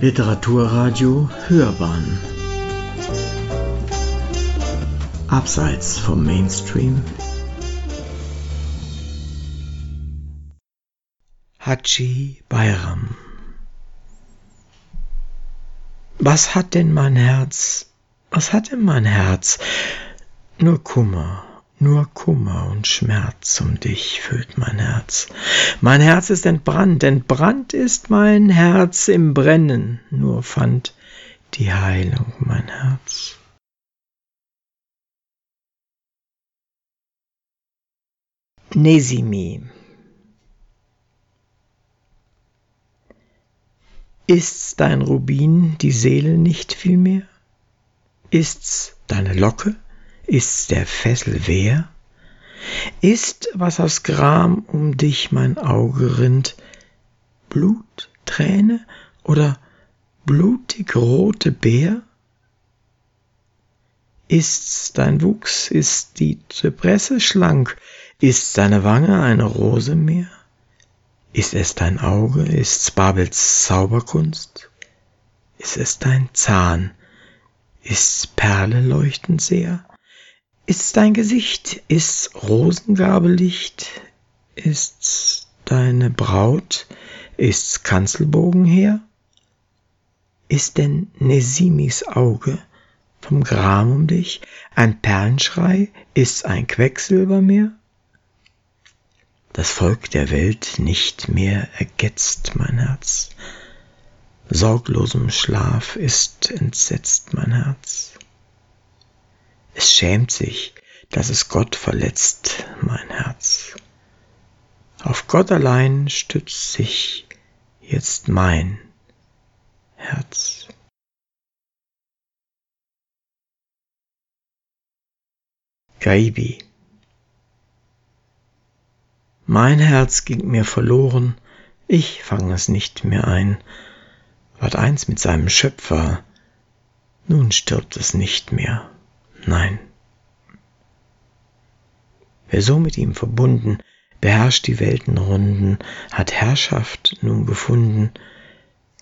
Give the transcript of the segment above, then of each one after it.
Literaturradio Hörbahn Abseits vom Mainstream Haji Bayram Was hat denn mein Herz? Was hat denn mein Herz? Nur Kummer, nur Kummer und Schmerz um dich füllt mein Herz. Mein Herz ist entbrannt, entbrannt ist mein Herz im Brennen, nur fand die Heilung mein Herz. Nesimi Ist's dein Rubin die Seele nicht vielmehr? Ist's deine Locke? Ist's der Fessel wehr? Ist, was aus Gram um dich mein Auge rinnt, Blut, Träne oder blutig rote Beer? Ist's dein Wuchs, ist die Zypresse schlank, ist deine Wange eine Rose mehr? Ist es dein Auge, ist's Babels Zauberkunst? Ist es dein Zahn, ist's Perle leuchtend sehr? Ist's dein Gesicht? Ist's Rosengabellicht? Ist's deine Braut? Ist's Kanzelbogenheer? Ist denn Nesimis Auge vom Gram um dich ein Perlenschrei? Ist's ein Quecksilbermeer? Das Volk der Welt nicht mehr ergetzt mein Herz. Sorglosem Schlaf ist entsetzt mein Herz. Es schämt sich, dass es Gott verletzt, mein Herz. Auf Gott allein stützt sich jetzt mein Herz. Gaibi Mein Herz ging mir verloren, ich fang es nicht mehr ein, ward eins mit seinem Schöpfer, nun stirbt es nicht mehr. Nein. Wer so mit ihm verbunden, beherrscht die Weltenrunden, hat Herrschaft nun gefunden,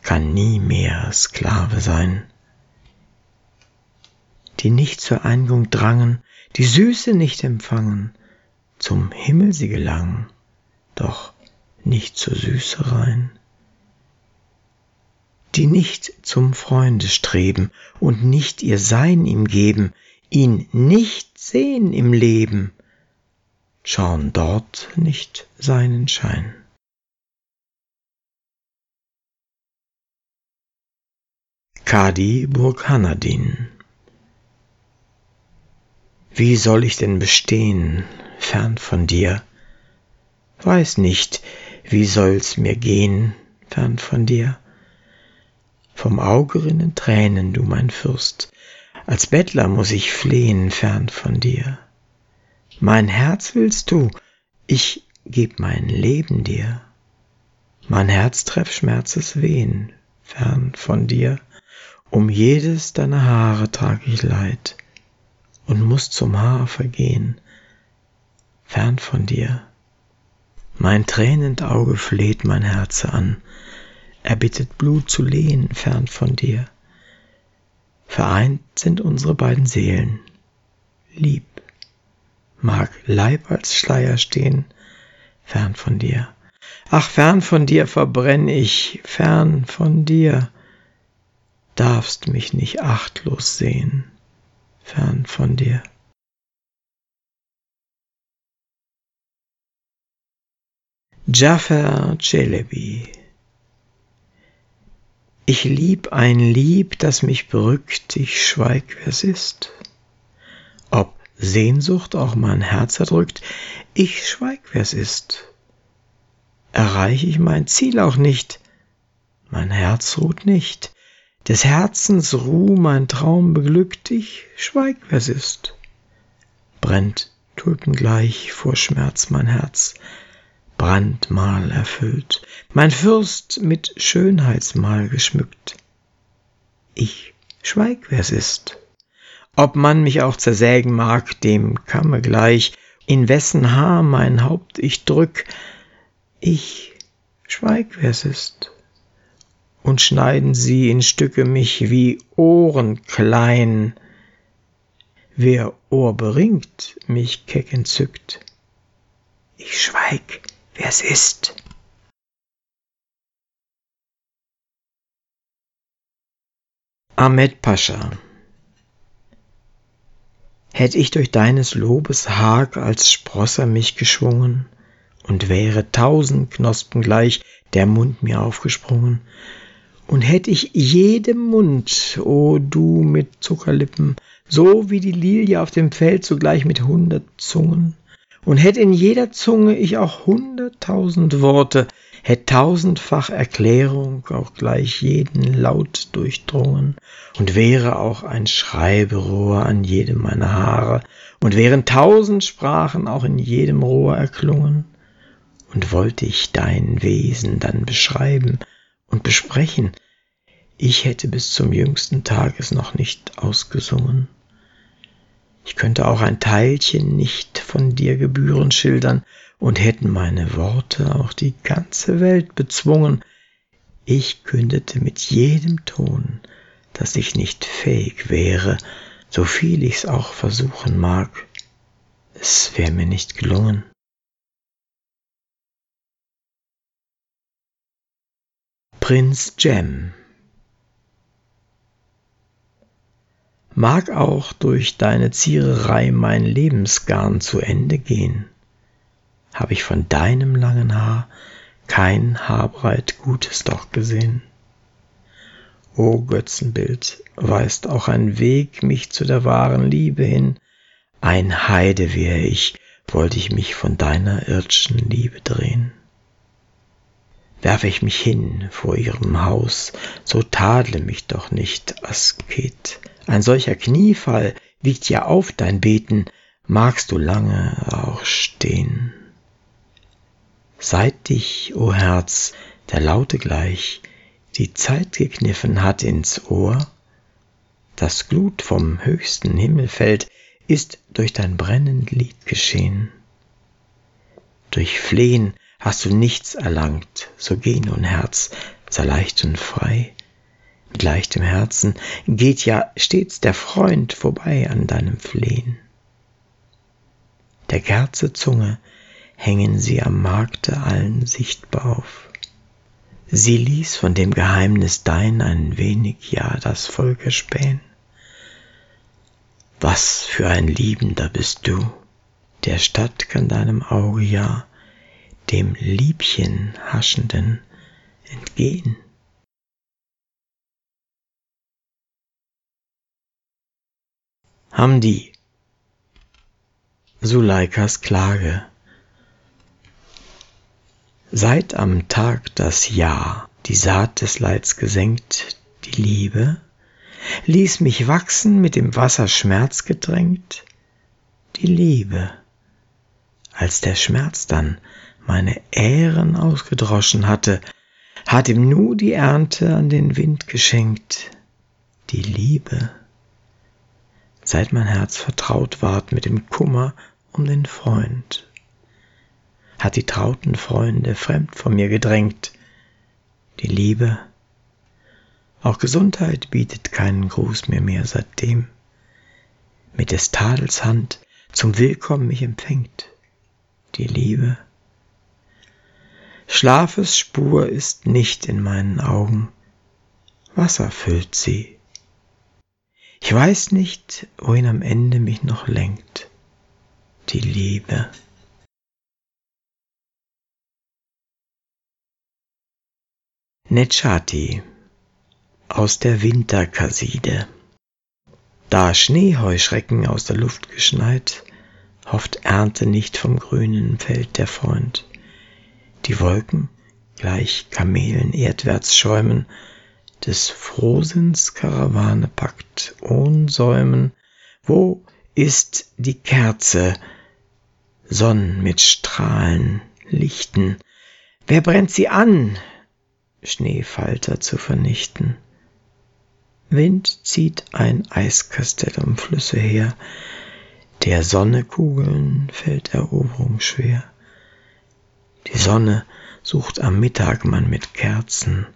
kann nie mehr Sklave sein. Die nicht zur Einigung drangen, die Süße nicht empfangen, zum Himmel sie gelangen, doch nicht zur Süße rein. Die nicht zum Freunde streben und nicht ihr Sein ihm geben, ihn nicht sehen im Leben, schauen dort nicht seinen Schein. Kadi Burkhanadin Wie soll ich denn bestehen, fern von dir? Weiß nicht, wie soll's mir gehen, fern von dir? Vom Auge rinnen Tränen, du mein Fürst, als Bettler muss ich flehen fern von dir. Mein Herz willst du, ich geb mein Leben dir. Mein Herz treff Schmerzes Wehen fern von dir. Um jedes deiner Haare trag ich Leid und muss zum Haar vergehen, fern von dir. Mein tränend Auge fleht mein Herze an, er bittet Blut zu lehen fern von dir. Vereint sind unsere beiden Seelen. Lieb mag Leib als Schleier stehen, fern von dir. Ach, fern von dir verbrenn ich, fern von dir. Darfst mich nicht achtlos sehen, fern von dir. Jafar Celebi ich lieb ein Lieb, das mich berückt, ich schweig, wer's ist. Ob Sehnsucht auch mein Herz erdrückt, ich schweig, wer's ist. Erreich ich mein Ziel auch nicht, mein Herz ruht nicht, des Herzens Ruh mein Traum beglückt, ich schweig, wer's ist. Brennt tulpengleich vor Schmerz mein Herz, Brandmal erfüllt, mein Fürst mit Schönheitsmal geschmückt. Ich schweig, wer's ist. Ob man mich auch zersägen mag, dem Kamme gleich, in wessen Haar mein Haupt ich drück, ich schweig, wer's ist. und schneiden sie in Stücke mich wie Ohren klein. Wer Ohr beringt, mich keck entzückt. Ich schweig, wer's ist. Ahmed Pascha Hätt ich durch deines Lobes Hag als Sprosser mich geschwungen und wäre tausend Knospen gleich der Mund mir aufgesprungen, und hätt ich jedem Mund, o oh du mit Zuckerlippen, so wie die Lilie auf dem Feld zugleich mit hundert Zungen, und hätt in jeder Zunge ich auch hunderttausend Worte, hätt tausendfach Erklärung auch gleich jeden Laut durchdrungen, und wäre auch ein Schreiberohr an jedem meiner Haare, und wären tausend Sprachen auch in jedem Rohr erklungen, und wollte ich dein Wesen dann beschreiben und besprechen, ich hätte bis zum jüngsten Tag es noch nicht ausgesungen. Ich könnte auch ein Teilchen nicht von dir gebührend schildern, und hätten meine Worte auch die ganze Welt bezwungen, ich kündete mit jedem Ton, dass ich nicht fähig wäre, so viel ich's auch versuchen mag, es wär mir nicht gelungen. Prinz Jem Mag auch durch deine Ziererei mein Lebensgarn zu Ende gehen, hab ich von deinem langen Haar kein Haarbreit Gutes doch gesehen. O Götzenbild, weist auch ein Weg mich zu der wahren Liebe hin, ein Heide wär ich, wollt ich mich von deiner irdschen Liebe drehen. Werfe ich mich hin vor ihrem Haus, so tadle mich doch nicht, Asket. Ein solcher Kniefall wiegt ja auf dein Beten, magst du lange auch stehen. Seit dich, o Herz, der Laute gleich, die Zeit gekniffen hat ins Ohr, das Glut vom höchsten Himmel fällt, ist durch dein brennend Lied geschehen. Durch Flehen hast du nichts erlangt, so geh nun, Herz, sei leicht und frei. Mit leichtem Herzen geht ja stets der Freund vorbei an deinem Flehen. Der Kerze Zunge hängen sie am Markte allen sichtbar auf. Sie ließ von dem Geheimnis dein ein wenig ja das Volk erspähen. Was für ein Liebender bist du, der Stadt kann deinem Auge ja dem Liebchen haschenden entgehen. Hamdi Suleikas Klage Seit am Tag das Ja die Saat des Leids gesenkt, die Liebe, ließ mich wachsen mit dem Wasser Schmerz gedrängt, die Liebe. Als der Schmerz dann meine Ähren ausgedroschen hatte, hat ihm nu die Ernte an den Wind geschenkt, die Liebe. Seit mein Herz vertraut ward mit dem Kummer um den Freund, hat die trauten Freunde fremd von mir gedrängt. Die Liebe, auch Gesundheit bietet keinen Gruß mir mehr seitdem. Mit des Tadels Hand zum Willkommen mich empfängt. Die Liebe. Schlafes Spur ist nicht in meinen Augen. Wasser füllt sie. Ich weiß nicht, wohin am Ende mich noch lenkt. Die Liebe. Netschati aus der Winterkaside. Da Schneeheuschrecken aus der Luft geschneit, hofft Ernte nicht vom grünen Feld der Freund. Die Wolken gleich Kamelen erdwärts schäumen, des Frohsinns Karawane packt ohn Säumen. Wo ist die Kerze? Sonn mit Strahlen, Lichten. Wer brennt sie an? Schneefalter zu vernichten. Wind zieht ein Eiskastell um Flüsse her, der Sonne Kugeln fällt Eroberung schwer. Die Sonne sucht am Mittag man mit Kerzen,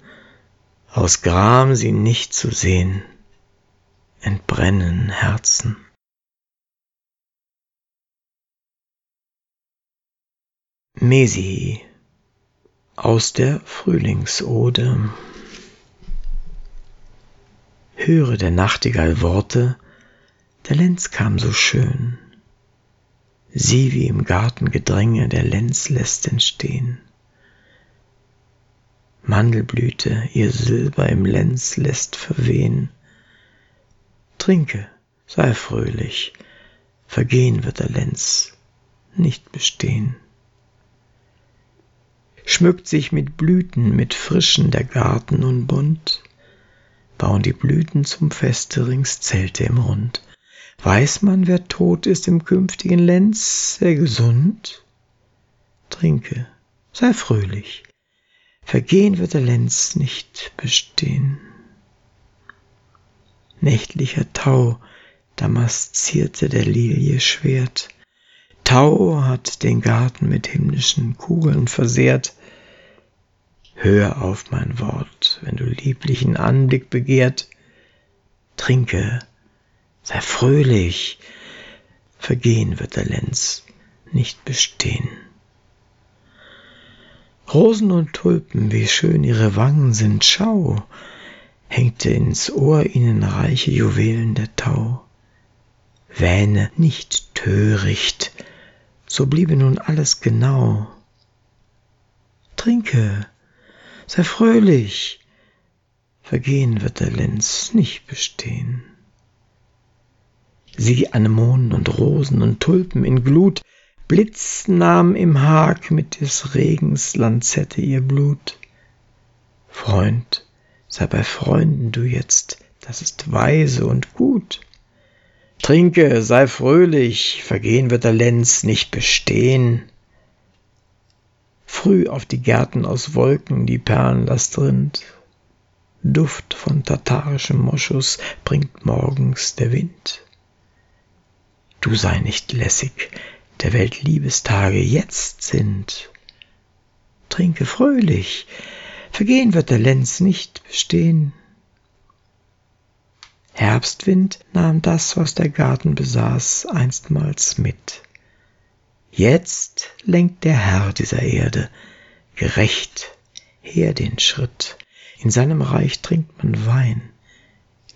aus Gram sie nicht zu sehen, entbrennen Herzen. Mesi aus der Frühlingsode. Höre der Nachtigall Worte, der Lenz kam so schön. Sieh, wie im Garten Gedränge der Lenz lässt entstehen. Mandelblüte ihr Silber im Lenz lässt verwehen. Trinke, sei fröhlich, vergehen wird der Lenz nicht bestehen schmückt sich mit Blüten, mit Frischen der Garten nun bunt, bauen die Blüten zum Feste rings Zelte im Rund. Weiß man, wer tot ist im künftigen Lenz, sehr gesund? Trinke, sei fröhlich, vergehen wird der Lenz nicht bestehen. Nächtlicher Tau damaszierte der Lilie Schwert, Tau hat den Garten mit himmlischen Kugeln versehrt, Hör auf mein Wort, wenn du lieblichen Anblick begehrt, trinke, sei fröhlich, vergehen wird der Lenz nicht bestehen. Rosen und Tulpen, wie schön ihre Wangen sind, schau, hängte ins Ohr ihnen reiche Juwelen der Tau. Wähne nicht töricht, so bliebe nun alles genau. Trinke, sei fröhlich, vergehen wird der Lenz nicht bestehen. Sieh Anemonen und Rosen und Tulpen in Glut, Blitz nahm im Hag mit des Regens Lanzette ihr Blut. Freund, sei bei Freunden du jetzt, das ist weise und gut. Trinke, sei fröhlich, vergehen wird der Lenz nicht bestehen früh auf die Gärten aus Wolken die Perlenlast rinnt. Duft von tatarischem Moschus bringt morgens der Wind. Du sei nicht lässig, der Welt Liebestage jetzt sind. Trinke fröhlich, vergehen wird der Lenz nicht bestehen. Herbstwind nahm das, was der Garten besaß, einstmals mit. Jetzt lenkt der Herr dieser Erde gerecht her den Schritt. In seinem Reich trinkt man Wein,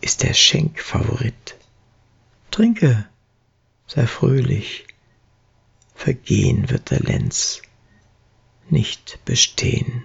ist der Schenkfavorit. Trinke, sei fröhlich, vergehen wird der Lenz nicht bestehen.